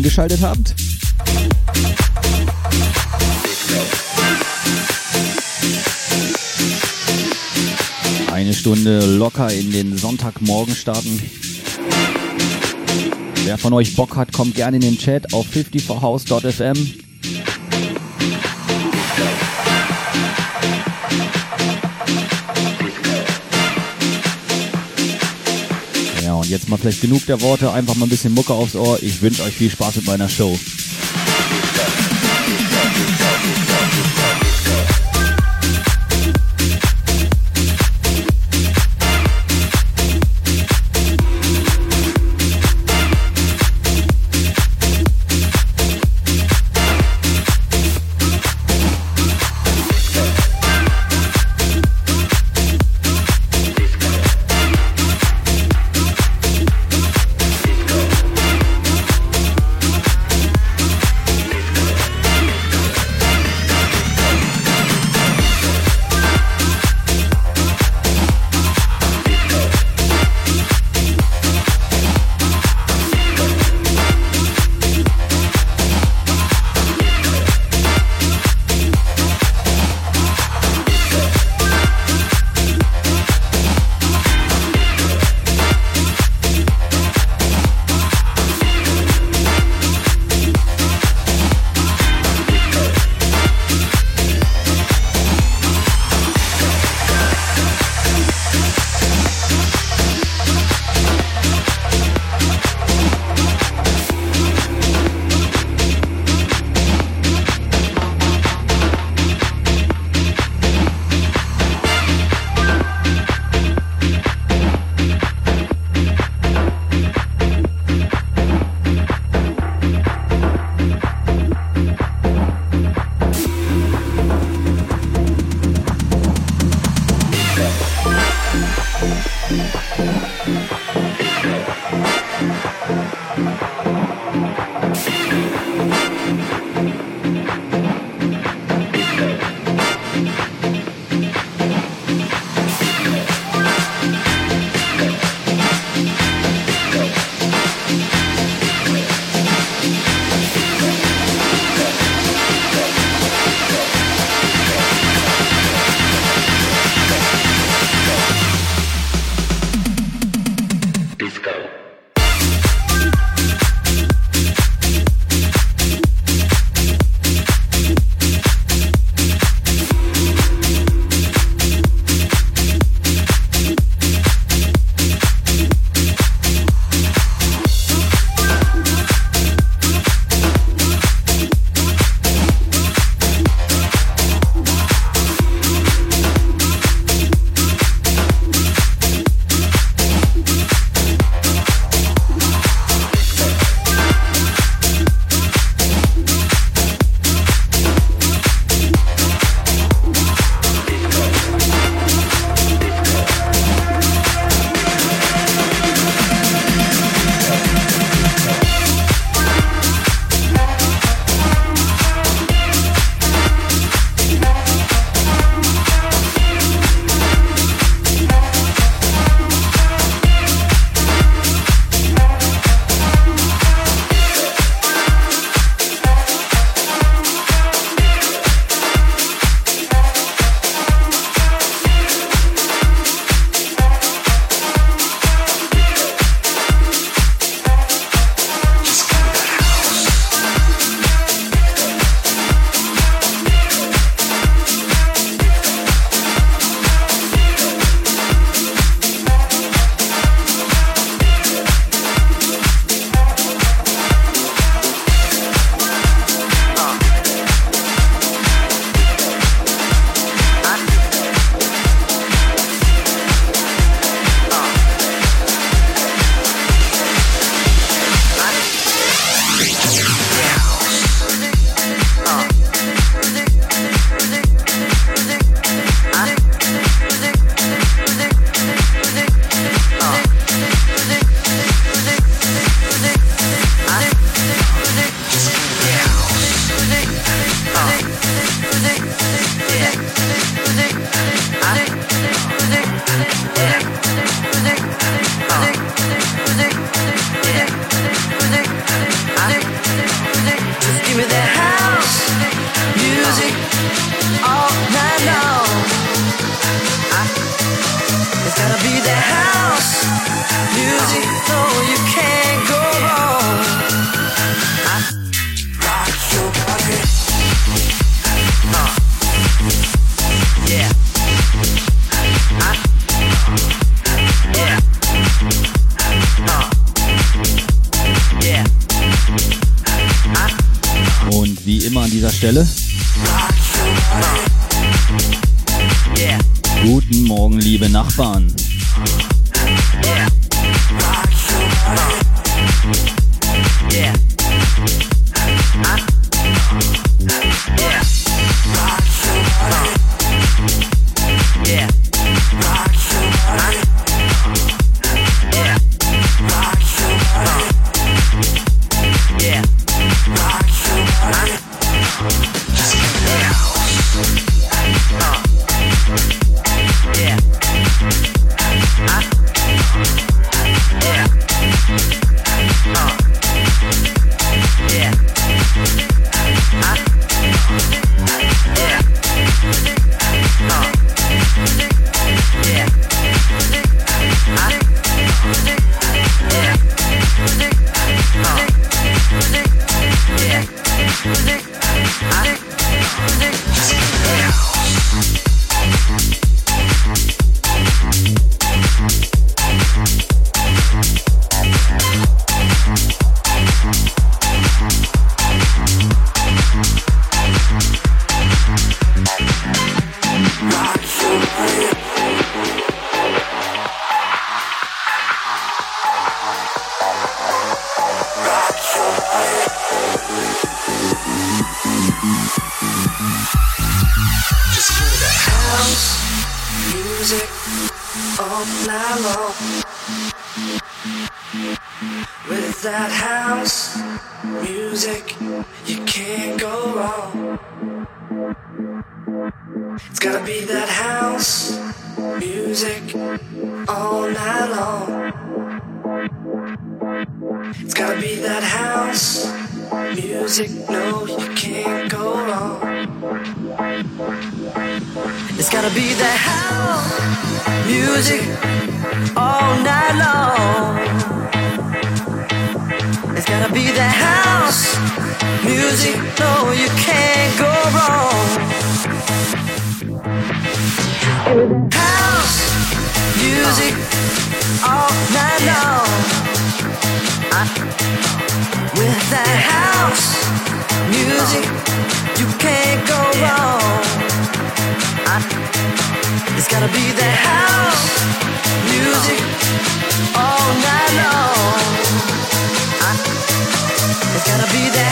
eingeschaltet habt. Eine Stunde locker in den Sonntagmorgen starten. Wer von euch Bock hat, kommt gerne in den Chat auf 54house.fm. jetzt mal vielleicht genug der Worte, einfach mal ein bisschen Mucke aufs Ohr. Ich wünsche euch viel Spaß mit meiner Show. music all night long. I, with that house music, you can't go wrong. I, it's gotta be that house music all night long. I, it's gotta be that.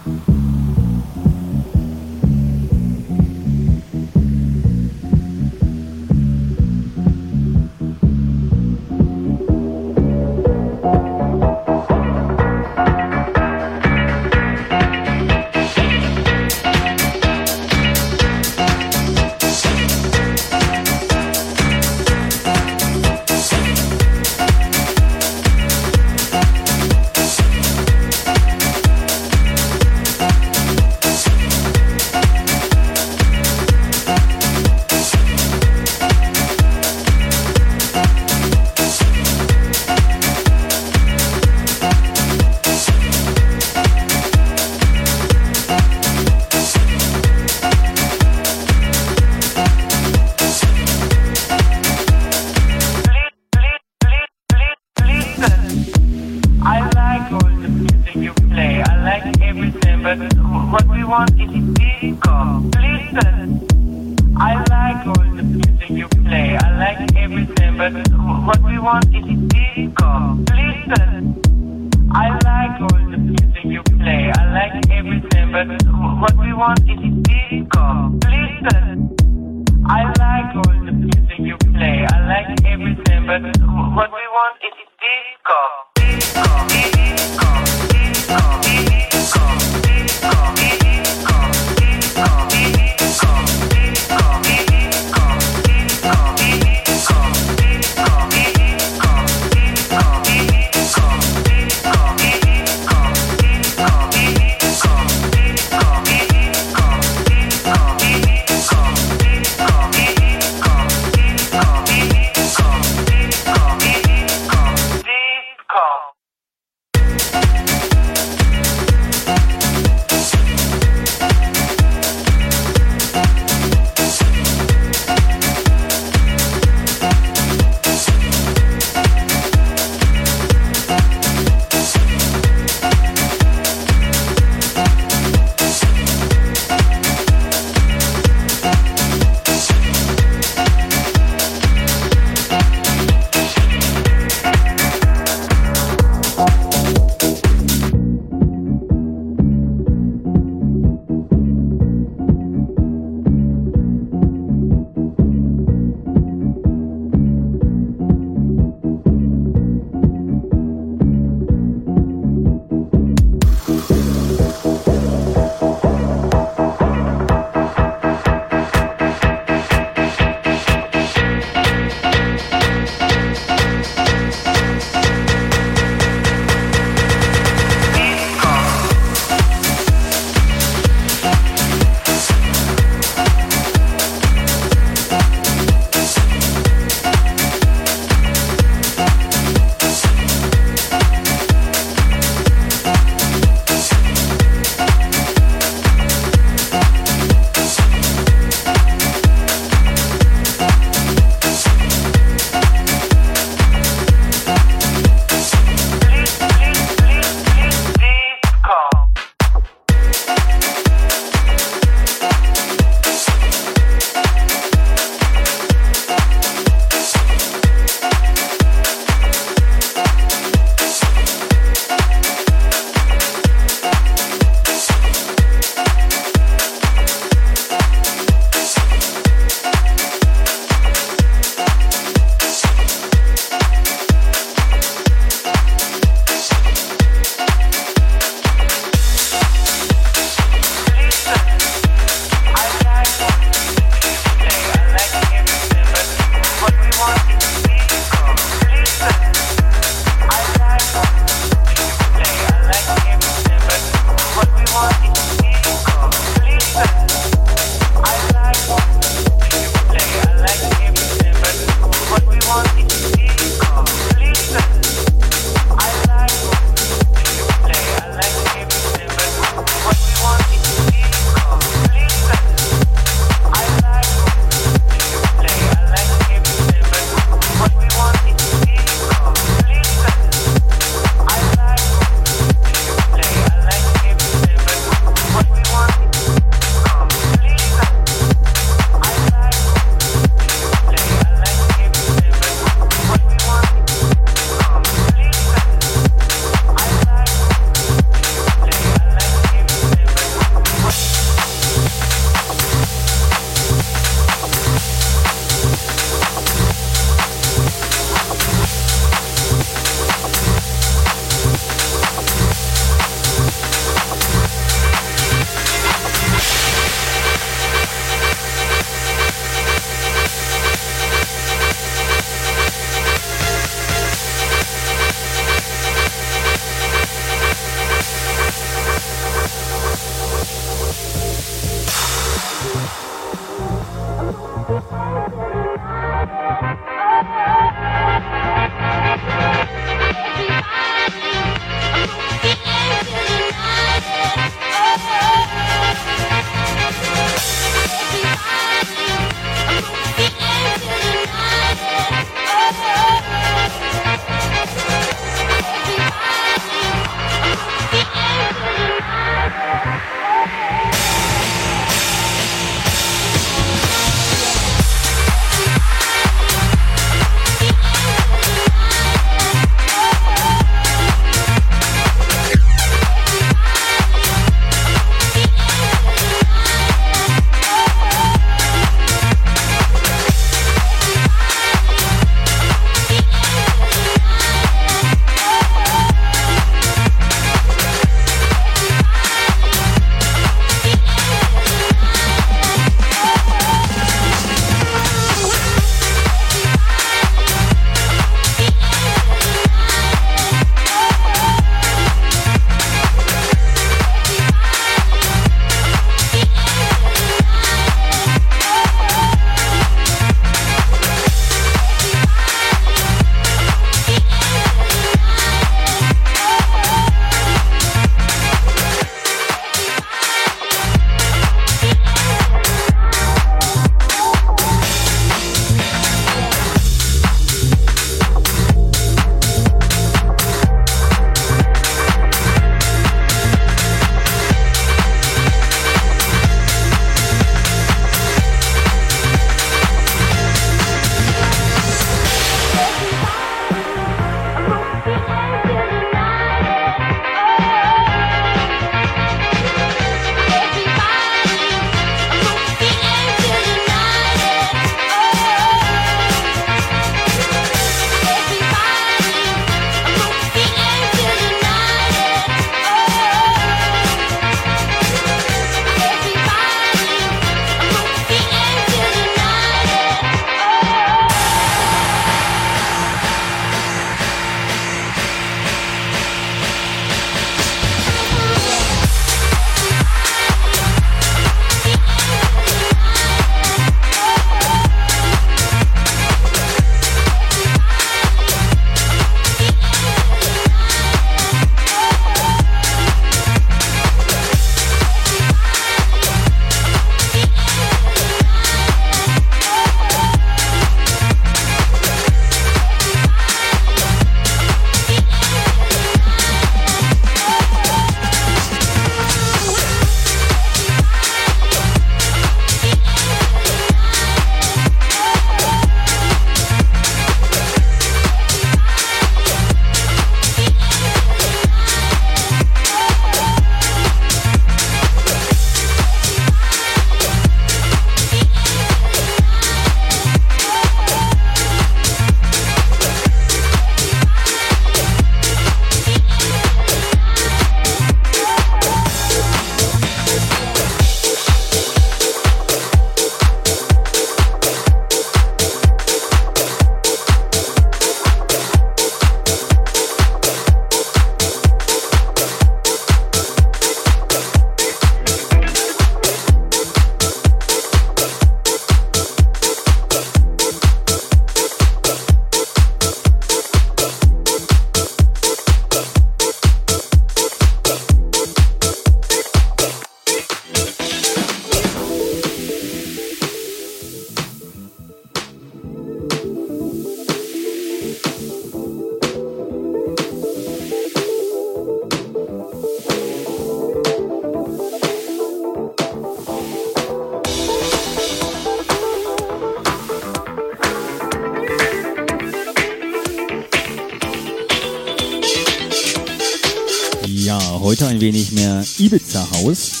Wenig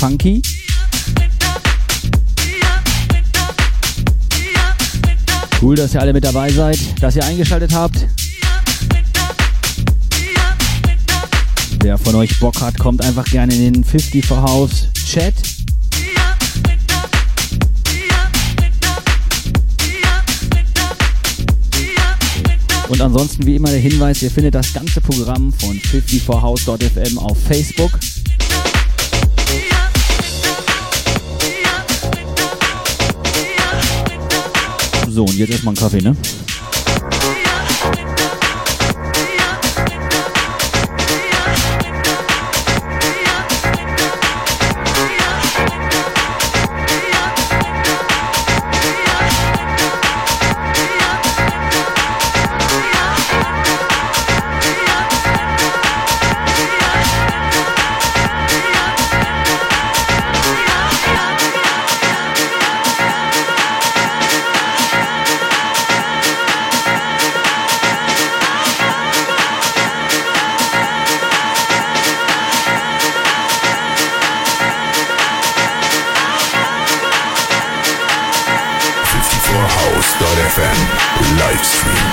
funky. Cool, dass ihr alle mit dabei seid, dass ihr eingeschaltet habt. Wer von euch Bock hat, kommt einfach gerne in den 54 House Chat. Und ansonsten wie immer der Hinweis, ihr findet das ganze Programm von 54house.fm auf Facebook. So, und jetzt erstmal einen Kaffee, ne? It's free.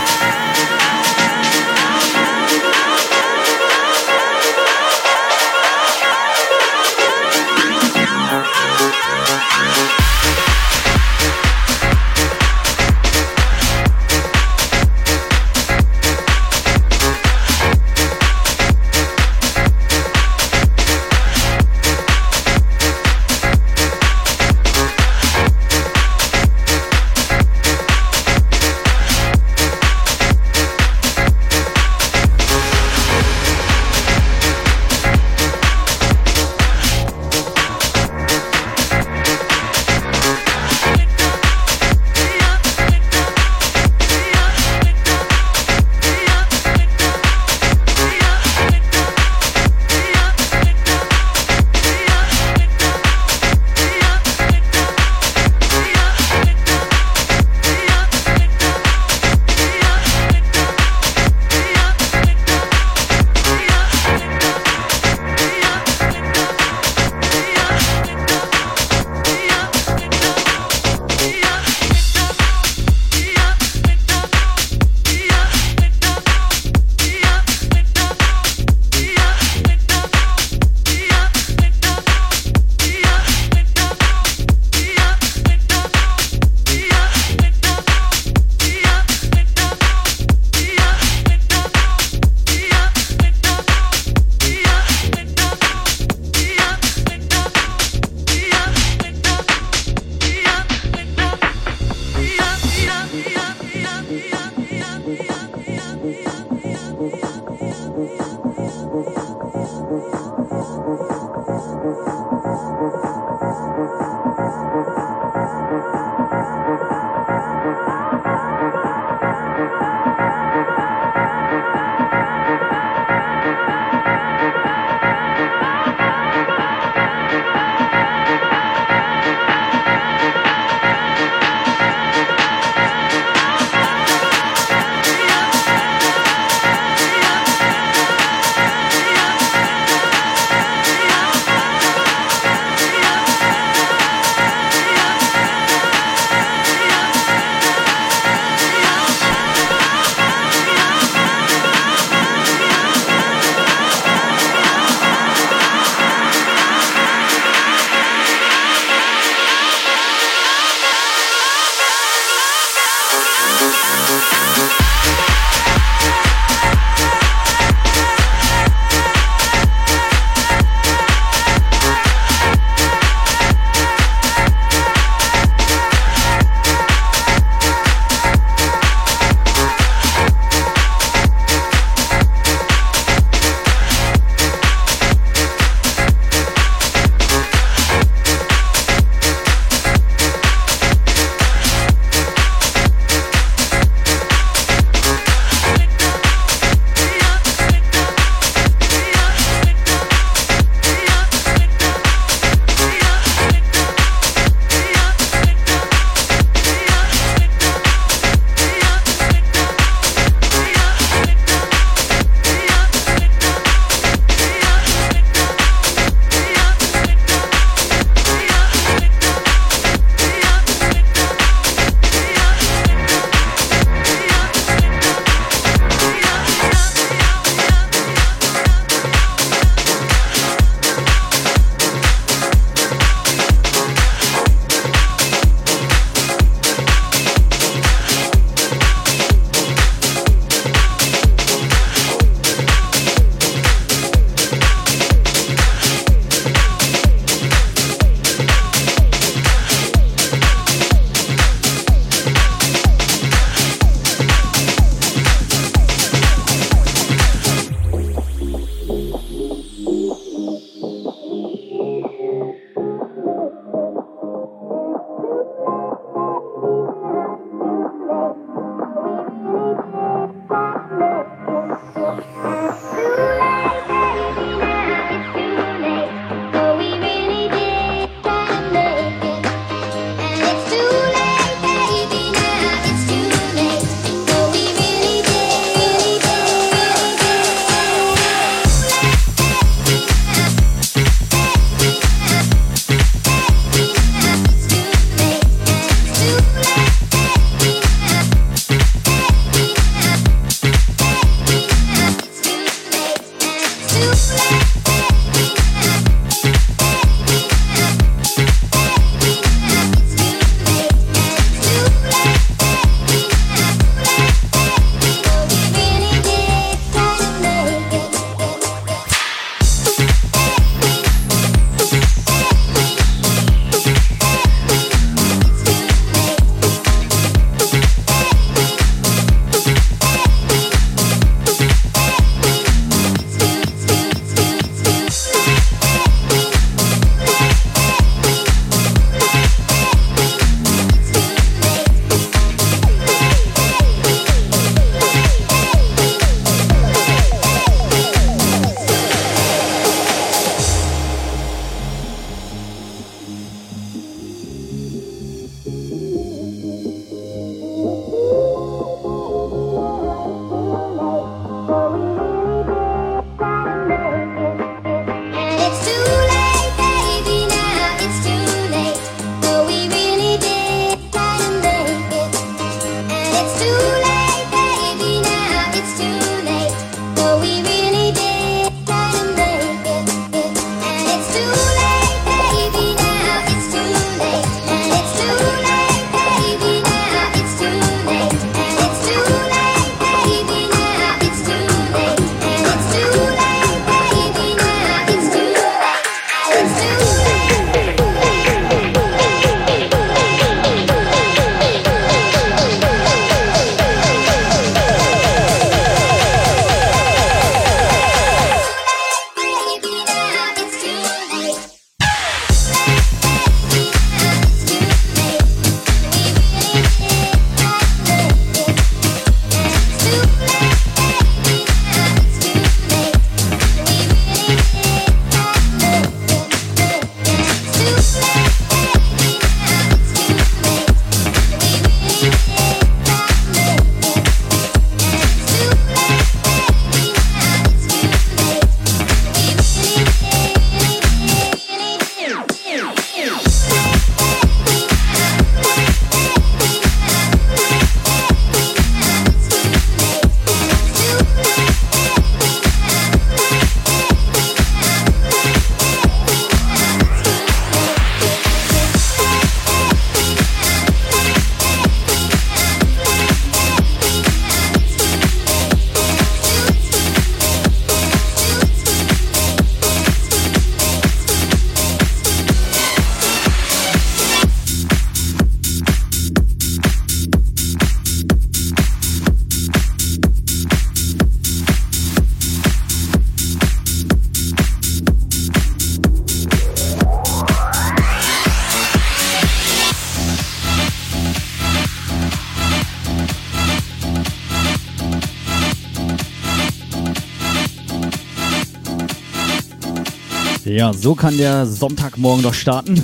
So kann der Sonntagmorgen doch starten.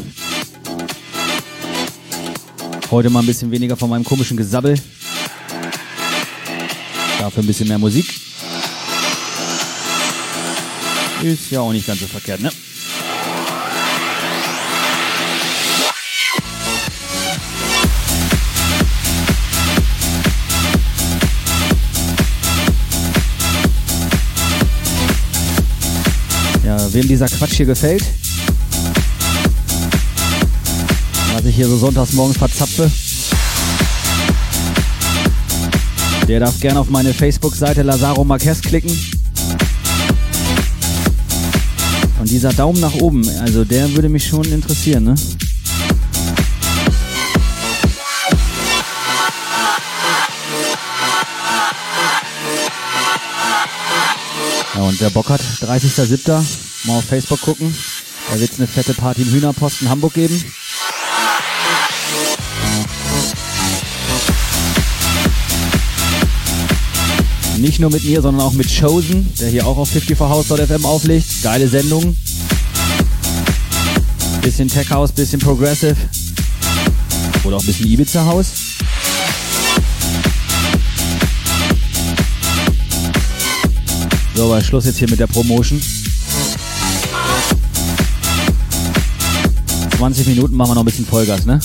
Heute mal ein bisschen weniger von meinem komischen Gesabbel. Dafür ein bisschen mehr Musik. Ist ja auch nicht ganz so verkehrt, ne? Wem dieser Quatsch hier gefällt, was ich hier so sonntags morgens verzapfe, der darf gerne auf meine Facebook-Seite Lazaro Marquez klicken. Und dieser Daumen nach oben, also der würde mich schon interessieren, ne? Ja, und wer Bock hat, 30.07. mal auf Facebook gucken. Da wird es eine fette Party im Hühnerposten Hamburg geben. Nicht nur mit mir, sondern auch mit Chosen, der hier auch auf 54house.fm auflegt. Geile Sendung. Bisschen Tech House, bisschen Progressive. Oder auch ein bisschen Ibiza House. So, aber Schluss jetzt hier mit der Promotion. 20 Minuten machen wir noch ein bisschen Vollgas, ne?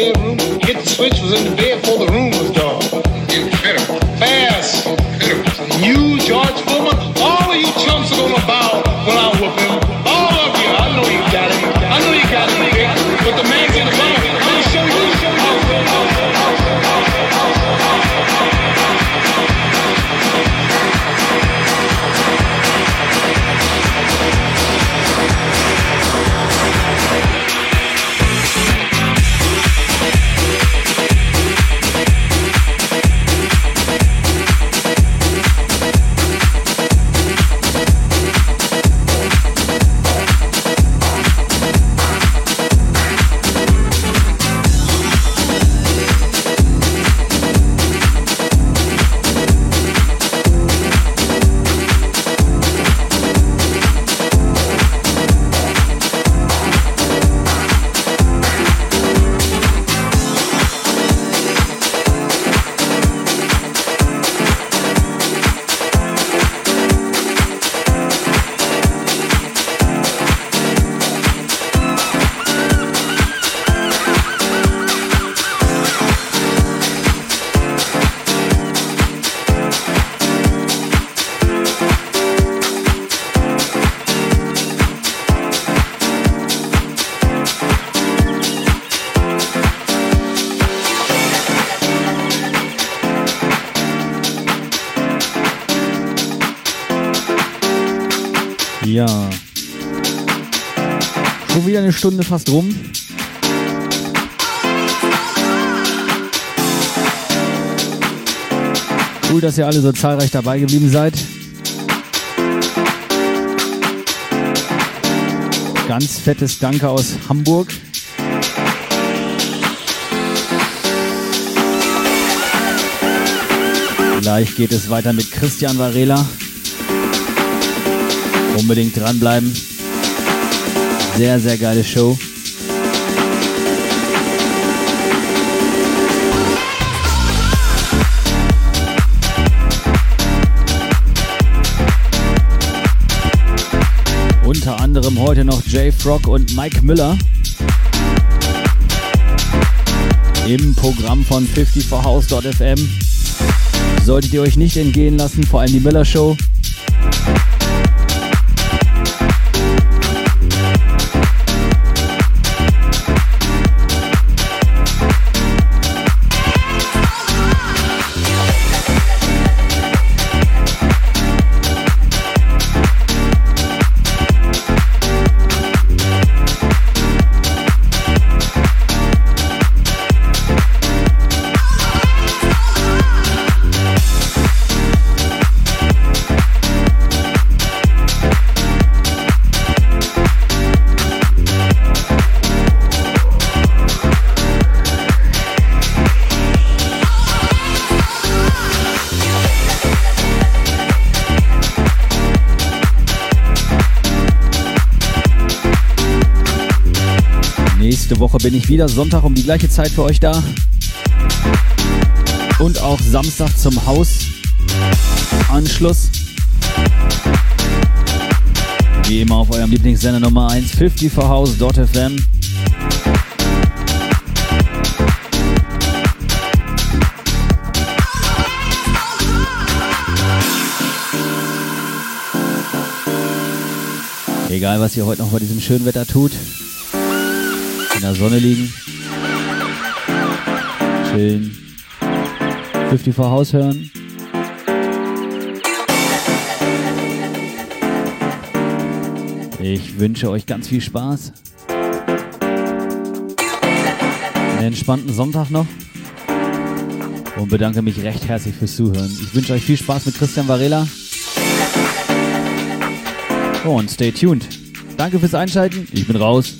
spare hit the switch, was in the bed for the Stunde fast rum. Cool, dass ihr alle so zahlreich dabei geblieben seid. Ganz fettes Danke aus Hamburg. Gleich geht es weiter mit Christian Varela. Unbedingt dranbleiben. Sehr, sehr geile Show. Unter anderem heute noch Jay Frog und Mike Müller. Im Programm von 54house.fm. Solltet ihr euch nicht entgehen lassen, vor allem die Müller Show. Bin ich wieder Sonntag um die gleiche Zeit für euch da. Und auch Samstag zum Hausanschluss. Wie immer auf eurem Lieblingssender Nummer 1, 50 for House.fm. Egal, was ihr heute noch bei diesem schönen Wetter tut in der Sonne liegen, chillen, 54 Haus hören. Ich wünsche euch ganz viel Spaß. Einen entspannten Sonntag noch. Und bedanke mich recht herzlich fürs Zuhören. Ich wünsche euch viel Spaß mit Christian Varela. Und stay tuned. Danke fürs Einschalten. Ich bin raus.